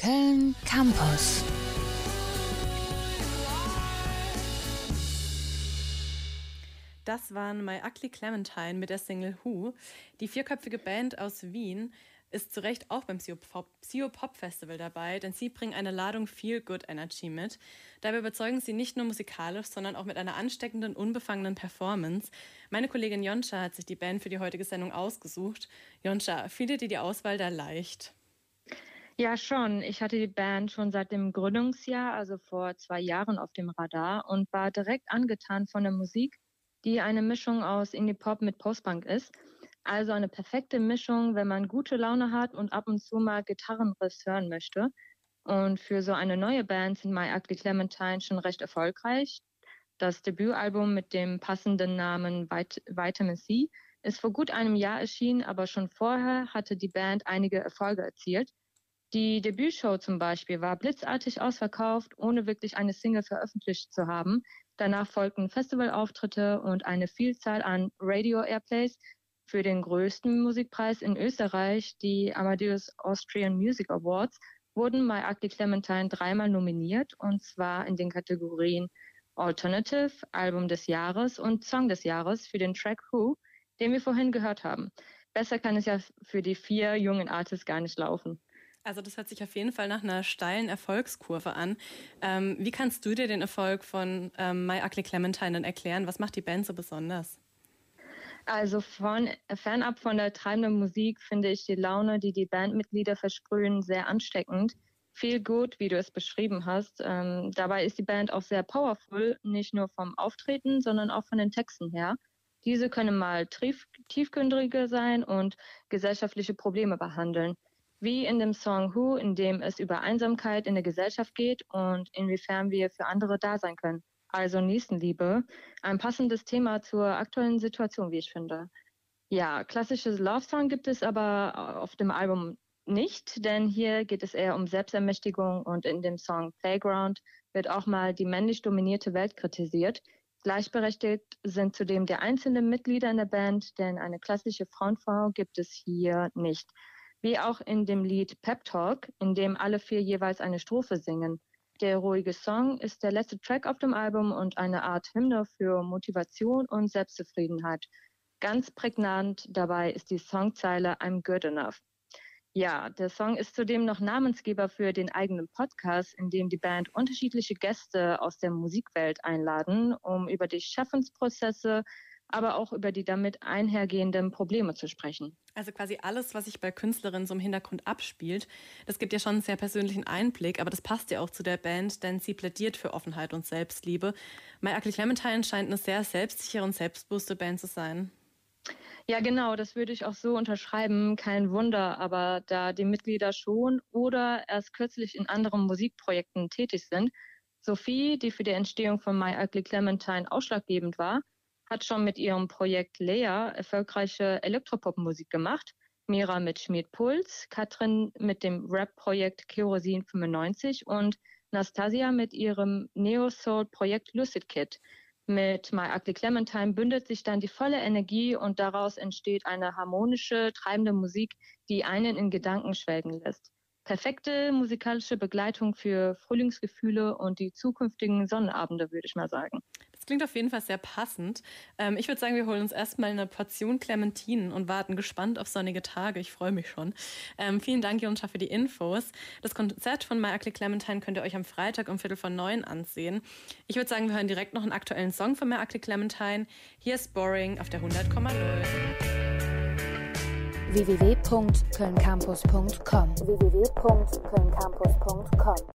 Köln Campus. Das waren My Ugly Clementine mit der Single Who. Die vierköpfige Band aus Wien ist zu Recht auch beim Psio Pop Festival dabei, denn sie bringen eine Ladung Feel Good Energy mit. Dabei überzeugen sie nicht nur musikalisch, sondern auch mit einer ansteckenden, unbefangenen Performance. Meine Kollegin Jonscha hat sich die Band für die heutige Sendung ausgesucht. Jonscha, fiel dir die Auswahl da leicht? Ja, schon. Ich hatte die Band schon seit dem Gründungsjahr, also vor zwei Jahren, auf dem Radar und war direkt angetan von der Musik, die eine Mischung aus Indie-Pop mit Postpunk ist. Also eine perfekte Mischung, wenn man gute Laune hat und ab und zu mal Gitarrenriss hören möchte. Und für so eine neue Band sind My Ugly Clementine schon recht erfolgreich. Das Debütalbum mit dem passenden Namen Vit Vitamin C ist vor gut einem Jahr erschienen, aber schon vorher hatte die Band einige Erfolge erzielt. Die Debütshow zum Beispiel war blitzartig ausverkauft, ohne wirklich eine Single veröffentlicht zu haben. Danach folgten Festivalauftritte und eine Vielzahl an Radio-Airplays für den größten Musikpreis in Österreich, die Amadeus Austrian Music Awards, wurden My Ugly Clementine dreimal nominiert, und zwar in den Kategorien Alternative, Album des Jahres und Song des Jahres für den Track Who, den wir vorhin gehört haben. Besser kann es ja für die vier jungen Artists gar nicht laufen. Also das hört sich auf jeden Fall nach einer steilen Erfolgskurve an. Ähm, wie kannst du dir den Erfolg von ähm, My Ugly Clementine dann erklären? Was macht die Band so besonders? Also von, fernab von der treibenden Musik finde ich die Laune, die die Bandmitglieder versprühen, sehr ansteckend. Viel gut, wie du es beschrieben hast. Ähm, dabei ist die Band auch sehr powerful, nicht nur vom Auftreten, sondern auch von den Texten her. Diese können mal tief, tiefgründiger sein und gesellschaftliche Probleme behandeln wie in dem Song Who, in dem es über Einsamkeit in der Gesellschaft geht und inwiefern wir für andere da sein können. Also Nächstenliebe, ein passendes Thema zur aktuellen Situation, wie ich finde. Ja, klassisches Love Song gibt es aber auf dem Album nicht, denn hier geht es eher um Selbstermächtigung und in dem Song Playground wird auch mal die männlich dominierte Welt kritisiert. Gleichberechtigt sind zudem die einzelnen Mitglieder in der Band, denn eine klassische Frauenform gibt es hier nicht wie auch in dem Lied Pep Talk, in dem alle vier jeweils eine Strophe singen. Der ruhige Song ist der letzte Track auf dem Album und eine Art Hymne für Motivation und Selbstzufriedenheit. Ganz prägnant dabei ist die Songzeile I'm Good Enough. Ja, der Song ist zudem noch Namensgeber für den eigenen Podcast, in dem die Band unterschiedliche Gäste aus der Musikwelt einladen, um über die Schaffensprozesse, aber auch über die damit einhergehenden Probleme zu sprechen. Also quasi alles, was sich bei Künstlerinnen so im Hintergrund abspielt, das gibt ja schon einen sehr persönlichen Einblick, aber das passt ja auch zu der Band, denn sie plädiert für Offenheit und Selbstliebe. My Ugly Clementine scheint eine sehr selbstsichere und selbstbewusste Band zu sein. Ja, genau, das würde ich auch so unterschreiben. Kein Wunder, aber da die Mitglieder schon oder erst kürzlich in anderen Musikprojekten tätig sind, Sophie, die für die Entstehung von My Ugly Clementine ausschlaggebend war, hat schon mit ihrem Projekt Lea erfolgreiche Elektropop-Musik gemacht. Mira mit Schmied Puls, Katrin mit dem Rap-Projekt Kerosin 95 und Nastasia mit ihrem Neo-Soul-Projekt Lucid Kid. Mit My Ugly Clementine bündelt sich dann die volle Energie und daraus entsteht eine harmonische, treibende Musik, die einen in Gedanken schwelgen lässt. Perfekte musikalische Begleitung für Frühlingsgefühle und die zukünftigen Sonnenabende, würde ich mal sagen klingt auf jeden Fall sehr passend. Ähm, ich würde sagen, wir holen uns erstmal eine Portion Clementinen und warten gespannt auf sonnige Tage. Ich freue mich schon. Ähm, vielen Dank, Jonscha, für die Infos. Das Konzert von My Ugly Clementine könnt ihr euch am Freitag um Viertel vor neun ansehen. Ich würde sagen, wir hören direkt noch einen aktuellen Song von My Ugly Clementine. Hier ist Boring auf der 100,0 www.kölncampus.com www